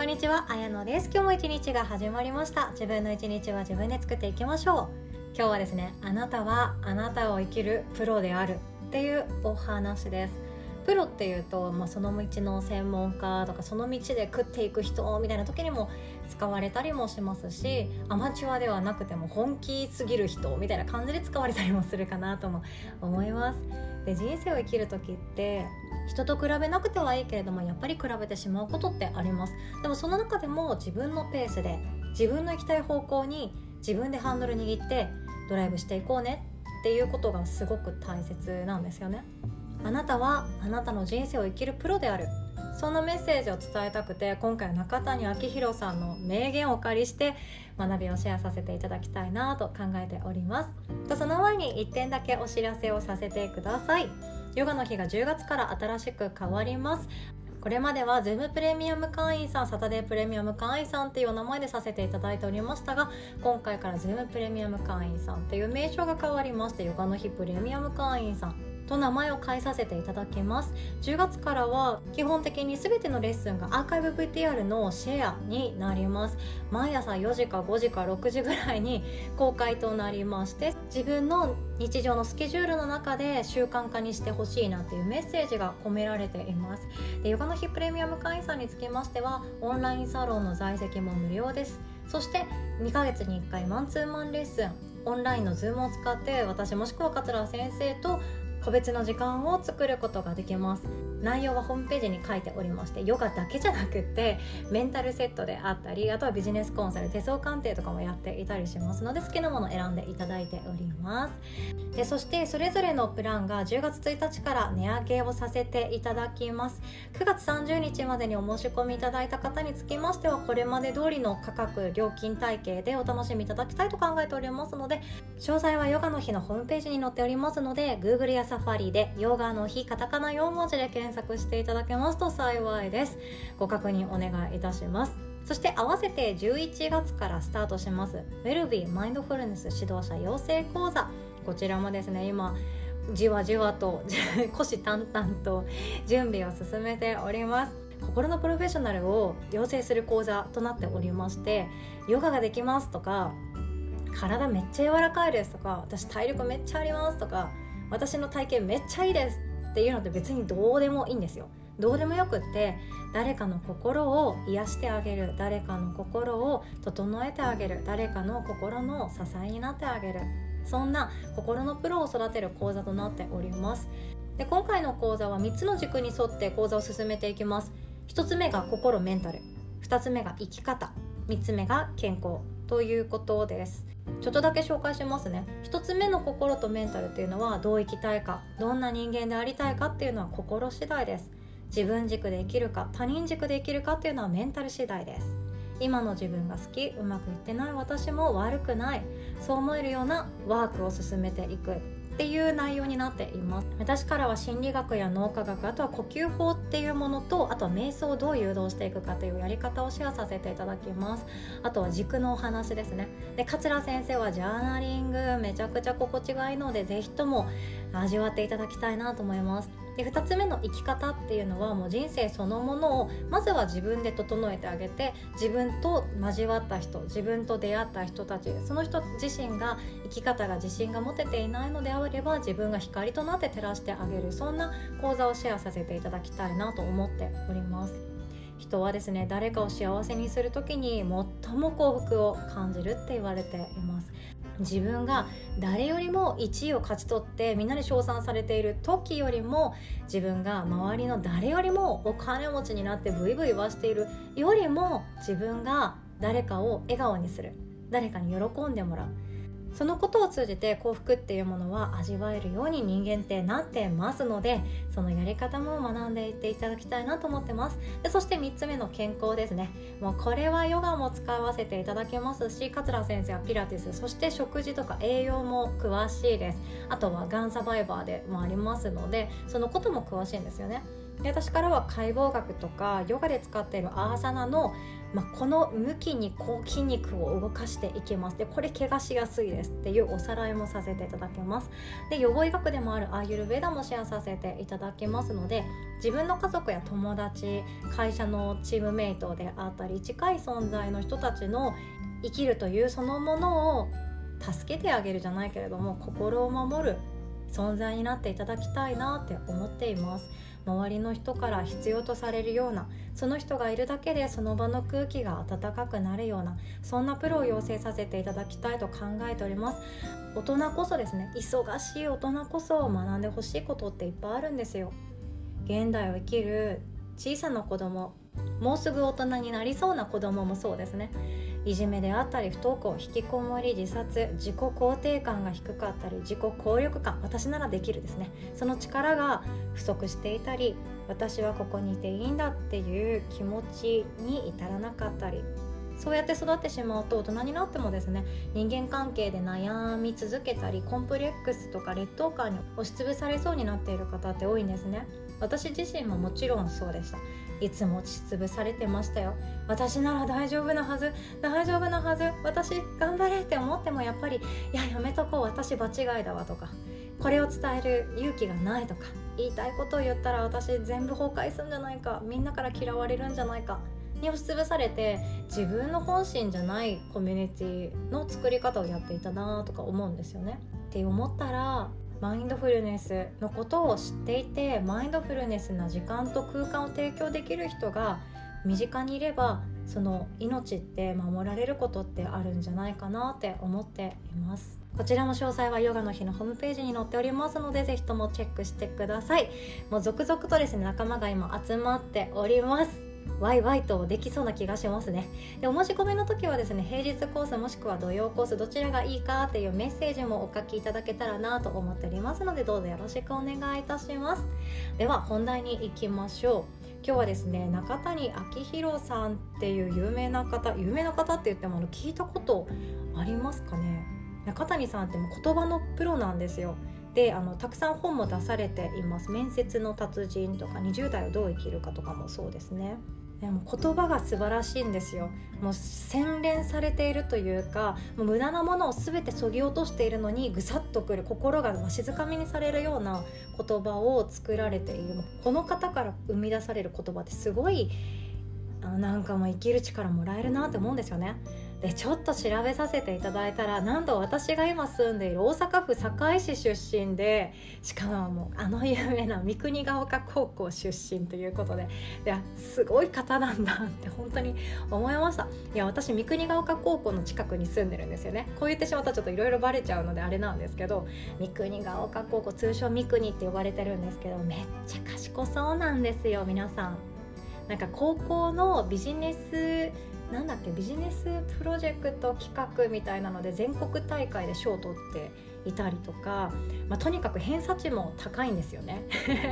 こんにちは、あやのです。今日も一日が始まりました。自分の一日は自分で作っていきましょう。今日はですねあなたはあなたを生きるプロであるっていうお話です。プロっていうと、まあ、その道の専門家とかその道で食っていく人みたいな時にも使われたりもしますしアマチュアではなくても本気すぎる人みたいな感じで使われたりもするかなとも思います。で人生を生きる時って人と比べなくてはいいけれどもやっぱり比べてしまうことってあります。でもその中でも自分のペースで自分の行きたい方向に自分でハンドル握ってドライブしていこうねっていうことがすごく大切なんですよね。あなたはあなたの人生を生きるプロである。そんなメッセージを伝えたくて今回中谷明宏さんの名言をお借りして学びをシェアさせていただきたいなと考えております。とその前に1点だけお知らせをさせてください。ヨガの日が10月から新しく変わります。これまでは Zoom プレミアム会員さんサタデープレミアム会員さんっていうお名前でさせていただいておりましたが今回から Zoom プレミアム会員さんっていう名称が変わりましてヨガの日プレミアム会員さんと名前を変えさせていただきます。10月からは基本的に全てのレッスンがアーカイブ VTR のシェアになります。毎朝4時か5時か6時ぐらいに公開となりまして自分の日常のスケジュールの中で習慣化にしてほしいなっていうメッセージが込められています。でヨガの日プレミアム会員さんにつきましてはオンラインサロンの在籍も無料です。そして2ヶ月に1回マンツーマンレッスンオンラインの Zoom を使って私もしくは桂先生と個別の時間を作ることができます。内容はホームページに書いておりましてヨガだけじゃなくてメンタルセットであったりあとはビジネスコンサル手相鑑定とかもやっていたりしますので好きなものを選んでいただいております。でそしてそれぞれのプランが10月1日から値上げをさせていただきます。9月30日までにお申し込みいただいた方につきましてはこれまで通りの価格料金体系でお楽しみいただきたいと考えておりますので詳細はヨガの日のホームページに載っておりますので Google やサファリでヨガの日カタカナ4文字で検索していただけますと幸いです。ご確認お願いいたします。そして合わせて11月からスタートします。ウェルビーマインドフルネス指導者養成講座。こちらもですね今じわじわと虎視眈々と準備を進めております。心のプロフェッショナルを養成する講座となっておりましてヨガができますとか体めっちゃ柔らかいですとか私体力めっちゃありますとか私の体型めっちゃいいですっていうのって別にどうでもいいんですよ。どうでもよくって誰かの心を癒してあげる。誰かの心を整えてあげる。誰かの心の支えになってあげる。そんな心のプロを育てる講座となっております。で今回の講座は3つの軸に沿って講座を進めていきます。1つ目が心メンタル。2つ目が生き方。3つ目が健康。ということです。ちょっとだけ紹介しますね。1つ目の心とメンタルっていうのはどう生きたいかどんな人間でありたいかっていうのは心次第です。自分軸で生きるか他人軸で生きるかっていうのはメンタル次第です。今の自分が好きうまくいってない私も悪くない。そう思えるようなワークを進めていく。っていう内容になっています。私からは心理学や脳科学あとは呼吸法っていうものとあとは瞑想をどう誘導していくかというやり方をシェアさせていただきます。あとは軸のお話ですね。で桂先生はジャーナリングめちゃくちゃ心地がいいので是非とも味わっていただきたいなと思います。で2つ目の生き方っていうのはもう人生そのものをまずは自分で整えてあげて自分と交わった人自分と出会った人たちその人自身が生き方が自信が持てていないのであれば自分が光となって照らしてあげるそんな講座をシェアさせていただきたいなと思っております。人はですね誰かを幸せにする時に最も幸福を感じるって言われています。自分が誰よりも1位を勝ち取ってみんなで称賛されている時よりも自分が周りの誰よりもお金持ちになってブイブイ言わしているよりも自分が誰かを笑顔にする。誰かに喜んでもらう。そのことを通じて幸福っていうものは味わえるように人間ってなってますのでそのやり方も学んでいっていただきたいなと思ってます。でそして3つ目の健康ですね。もうこれはヨガも使わせていただけますし桂先生はピラティスそして食事とか栄養も詳しいです。あとはがんサバイバーでもありますのでそのことも詳しいんですよね。で私からは解剖学とかヨガで使っているアーサナの、まあ、この向きにこう筋肉を動かしていきます。でこれ怪我しやすいです。っていうおさらいもさせていただきます。で予防医学でもあるアーユルベーダもシェアさせていただきますので自分の家族や友達会社のチームメイトであったり近い存在の人たちの生きるというそのものを助けてあげるじゃないけれども心を守る存在になっていただきたいなって思っています。周りの人から必要とされるようなその人がいるだけでその場の空気が温かくなるようなそんなプロを養成させていただきたいと考えております。大人こそですね忙しい大人こそ学んでほしいことっていっぱいあるんですよ。現代を生きる小さな子供もうすぐ大人になりそうな子供もそうですね。いじめであったり不登校引きこもり自殺自己肯定感が低かったり自己効力感私ならできるですね。その力が不足していたり私はここにいていいんだっていう気持ちに至らなかったりそうやって育ってしまうと大人になってもですね人間関係で悩み続けたりコンプレックスとか劣等感に押しつぶされそうになっている方って多いんですね。私自身ももちろんそうでした。いつも押しつぶされてましたよ。私なら大丈夫なはず。大丈夫なはず。私頑張れって思ってもやっぱりいややめとこう。私場違いだわとか。これを伝える勇気がないとか。言いたいことを言ったら私全部崩壊するんじゃないか。みんなから嫌われるんじゃないか。に押しつぶされて自分の本心じゃないコミュニティの作り方をやっていたなとか思うんですよね。って思ったらマインドフルネスのことを知っていてマインドフルネスな時間と空間を提供できる人が身近にいればその命って守られることってあるんじゃないかなって思っています。こちらも詳細はヨガの日のホームページに載っておりますのでぜひともチェックしてください。もう続々とですね仲間が今集まっております。ワイワイとできそうな気がしますね。でお申し込みの時はですね平日コースもしくは土曜コースどちらがいいかっていうメッセージもお書きいただけたらなと思っておりますのでどうぞよろしくお願いいたします。では本題に行きましょう。今日はですね中谷昭弘さんっていう有名な方有名な方って言ってもあの聞いたことありますかね。中谷さんっても言葉のプロなんですよ。であのたくさん本も出されています。面接の達人とか20代をどう生きるかとかもそうですね。でも言葉が素晴らしいんですよ。もう洗練されているというかもう無駄なものを全てそぎ落としているのにぐさっとくる心がわしづかみにされるような言葉を作られている。この方から生み出される言葉ってすごいあなんかもう生きる力もらえるなって思うんですよね。でちょっと調べさせていただいたらなんと私が今住んでいる大阪府堺市出身でしかももうあの有名な三国ヶ丘高校出身ということでいやすごい方なんだって本当に思いました。いや私三国ヶ丘高校の近くに住んでるんですよね。こう言ってしまったらちょっといろいろバレちゃうのであれなんですけど三国ヶ丘高校通称三国って呼ばれてるんですけどめっちゃ賢そうなんですよ皆さん。なんか高校のビジネスなんだっけビジネスプロジェクト企画みたいなので全国大会で賞を取っていたりとか、まあ、とにかく偏差値も高いんですよね。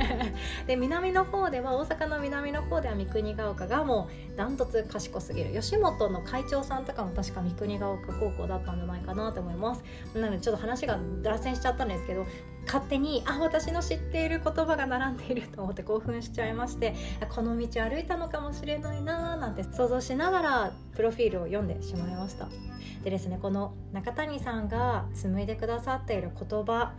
で南の方では大阪の南の方では三国ヶ丘がもうダントツ賢すぎる。吉本の会長さんとかも確か三国ヶ丘高校だったんじゃないかなと思いますなのでちょっと話が脱線しちゃったんですけど勝手にあ私の知っている言葉が並んでいると思って興奮しちゃいましてこの道歩いたのかもしれないなーなんて想像しながらプロフィールを読んでしまいました。でですねこの中谷さんが紡いでくださっている言葉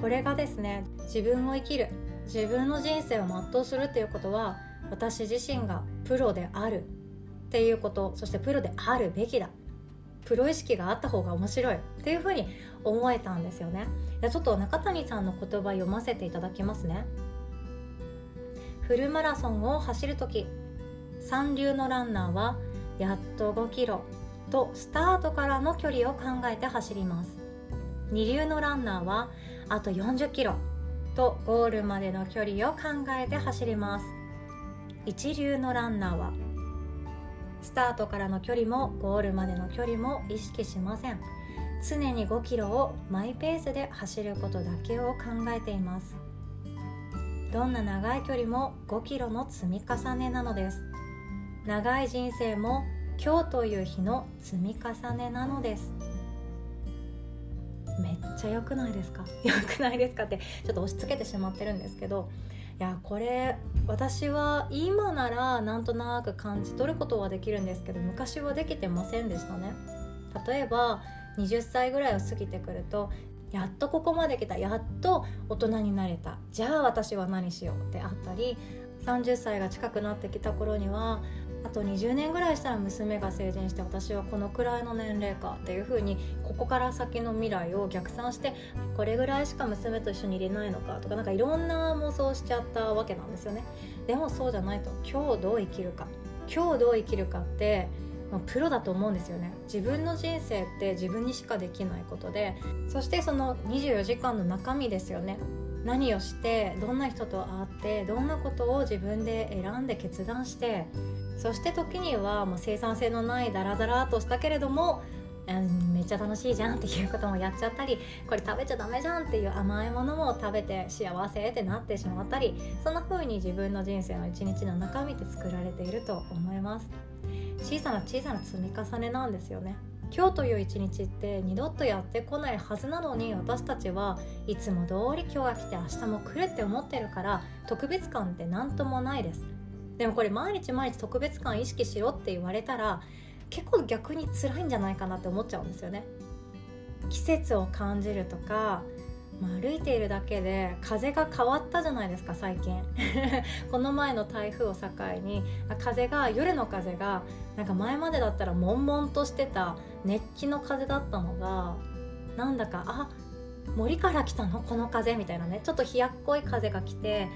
これがですね自分を生きる自分の人生を全うするっていうことは私自身がプロであるっていうことそしてプロであるべきだ。プロ意識があった方が面白い。っていうふうに思えたんですよね。でちょっと中谷さんの言葉読ませていただきますね。フルマラソンを走る時三流のランナーはやっと5キロとスタートからの距離を考えて走ります。二流のランナーはあと40キロとゴールまでの距離を考えて走ります。一流のランナーはスタートからの距離もゴールまでの距離も意識しません。常に5キロをマイペースで走ることだけを考えています。どんな長い距離も5キロの積み重ねなのです。長い人生も今日という日の積み重ねなのです。めっちゃ良くないですか？良くないですかってちょっと押し付けてしまってるんですけどいやこれ私は今ならなんとなく感じ取ることはできるんですけど昔はできてませんでしたね。例えば20歳ぐらいを過ぎてくるとやっとここまで来たやっと大人になれた。じゃあ私は何しようってあったり30歳が近くなってきた頃にはあと20年ぐらいしたら娘が成人して私はこのくらいの年齢かっていう風にここから先の未来を逆算してこれぐらいしか娘と一緒にいれないのかとかなんかいろんな妄想しちゃったわけなんですよね。でもそうじゃないと今日どう生きるか今日どう生きるかってプロだと思うんですよね。自分の人生って自分にしかできないことでそしてその24時間の中身ですよね。何をしてどんな人と会ってどんなことを自分で選んで決断してそして時にはもう生産性のないダラダラとしたけれどもめっちゃ楽しいじゃんっていうこともやっちゃったりこれ食べちゃダメじゃんっていう甘いものも食べて幸せってなってしまったりそんな風に自分の人生の一日の中身って作られていると思います。小さな小さな積み重ねなんですよね。今日という一日って二度とやってこないはずなのに私たちはいつも通り今日が来て明日も来るって思ってるから特別感って何ともないです。でもこれ毎日毎日特別感意識しろって言われたら結構逆に辛いんじゃないかなって思っちゃうんですよね。季節を感じるとかまあ、歩いているだけで風が変わったじゃないですか最近。この前の台風を境に風が夜の風がなんか前までだったら悶々としてた熱気の風だったのがなんだかあ森から来たの？この風みたいなね。ちょっと冷やっこい風が来て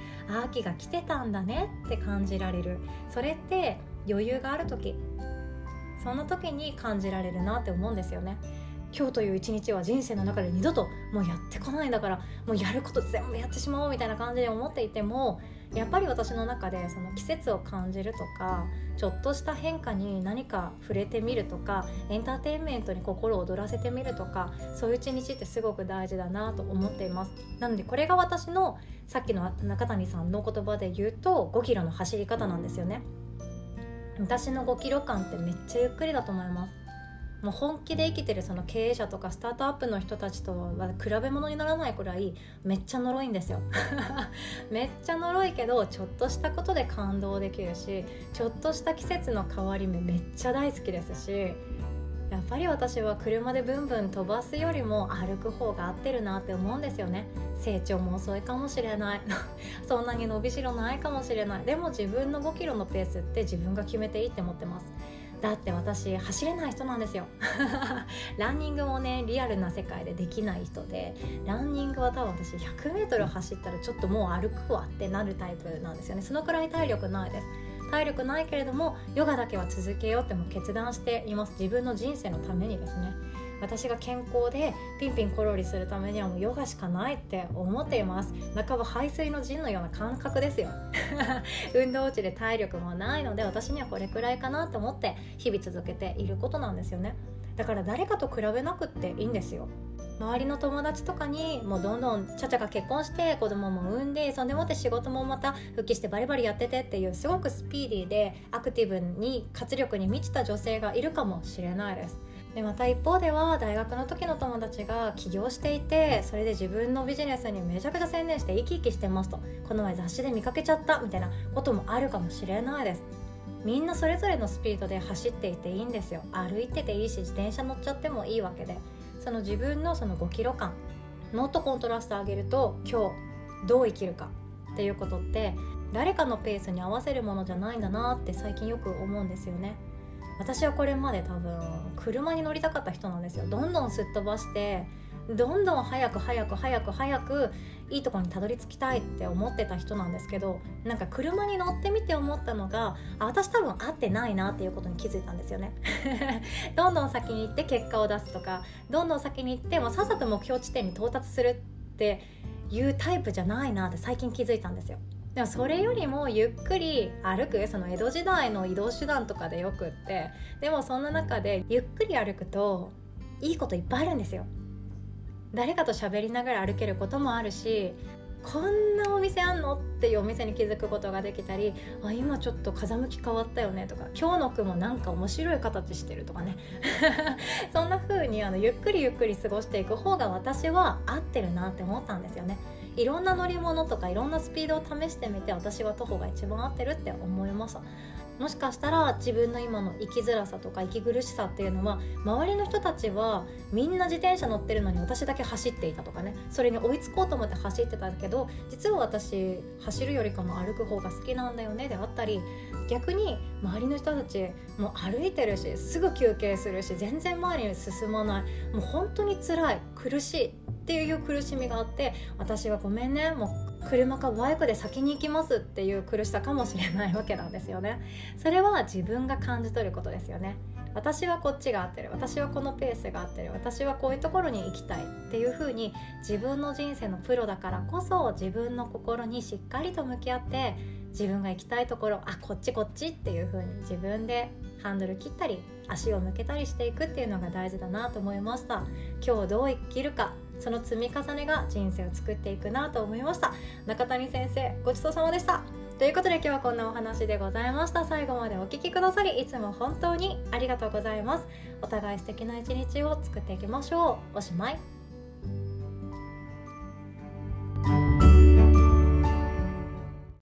秋が来てたんだねって感じられる。それって余裕がある時。そんな時に感じられるなって思うんですよね。今日という一日は人生の中で二度ともうやってこないんだからもうやること全部やってしまおうみたいな感じで思っていてもやっぱり私の中でその季節を感じるとかちょっとした変化に何か触れてみるとかエンターテインメントに心を躍らせてみるとかそういう一日ってすごく大事だなと思っています。なのでこれが私のさっきの中谷さんの言葉で言うと5キロの走り方なんですよね。私の5キロ間ってめっちゃゆっくりだと思います。もう本気で生きてるその経営者とかスタートアップの人たちとは比べ物にならないくらいめっちゃ呪いんですよ。めっちゃ呪いけどちょっとしたことで感動できるしちょっとした季節の変わり目めっちゃ大好きですしやっぱり私は車でブンブン飛ばすよりも歩く方が合ってるなって思うんですよね。成長も遅いかもしれない。そんなに伸びしろないかもしれない。でも自分の5キロのペースって自分が決めていいって思ってます。だって私走れない人なんですよ。ランニングもねリアルな世界でできない人でランニングは多分私 100m 走ったらちょっともう歩くわってなるタイプなんですよね。そのくらい体力ないです。体力ないけれどもヨガだけは続けようっても決断しています。自分の人生のためにですね。私が健康でピンピンコロリするためにはもうヨガしかないって思っています。半ば排水の陣のような感覚ですよ。運動値で体力もないので私にはこれくらいかなと思って日々続けていることなんですよね。だから誰かと比べなくっていいんですよ。周りの友達とかにもうどんどんちゃちゃが結婚して子供も産んでそんでもって仕事もまた復帰してバリバリやっててっていうすごくスピーディーでアクティブに活力に満ちた女性がいるかもしれないです。でまた一方では大学の時の友達が起業していてそれで自分のビジネスにめちゃくちゃ専念して生き生きしてますとこの前雑誌で見かけちゃったみたいなこともあるかもしれないです。みんなそれぞれのスピードで走っていていいんですよ。歩いてていいし自転車乗っちゃってもいいわけで。その自分のその5キロ間もっとコントラスト上げると今日どう生きるかっていうことって誰かのペースに合わせるものじゃないんだなって最近よく思うんですよね。私はこれまで多分車に乗りたかった人なんですよ。どんどんすっ飛ばしてどんどん早く早く早く早くいいとこにたどり着きたいって思ってた人なんですけどなんか車に乗ってみて思ったのがあ私多分合ってないなっていうことに気づいたんですよね。どんどん先に行って結果を出すとかどんどん先に行ってもさっさと目標地点に到達するっていうタイプじゃないなって最近気づいたんですよでもそれよりもゆっくり歩くその江戸時代の移動手段とかでよくってでもそんな中でゆっくり歩くといいこといっぱいあるんですよ。誰かと喋りながら歩けることもあるしこんなお店あんのっていうお店に気づくことができたりあ今ちょっと風向き変わったよねとか今日の雲なんか面白い形してるとかね。そんな風にあにゆっくりゆっくり過ごしていく方が私は合ってるなって思ったんですよね。いろんな乗り物とかいろんなスピードを試してみて私は徒歩が一番合ってるって思いましたもしかしたら自分の今の生きづらさとか息苦しさっていうのは周りの人たちはみんな自転車乗ってるのに私だけ走っていたとかね。それに追いつこうと思って走ってたけど実は私走るよりかも歩く方が好きなんだよねであったり逆に周りの人たちもう歩いてるしすぐ休憩するし全然前に進まない。もう本当に辛い苦しい。っていう苦しみがあって私はごめんねもう車かバイクで先に行きますっていう苦しさかもしれないわけなんですよね。それは自分が感じ取ることですよね。私はこっちが合ってる。私はこのペースが合ってる。私はこういうところに行きたいっていう風に自分の人生のプロだからこそ自分の心にしっかりと向き合って自分が行きたいところあこっちこっちっていう風に自分でハンドル切ったり足を向けたりしていくっていうのが大事だなと思いました。今日どう生きるかその積み重ねが人生を作っていくなと思いました。中谷先生ごちそうさまでした。ということで今日はこんなお話でございました。最後までお聴きくださりいつも本当にありがとうございます。お互い素敵な一日を作っていきましょう。おしまい。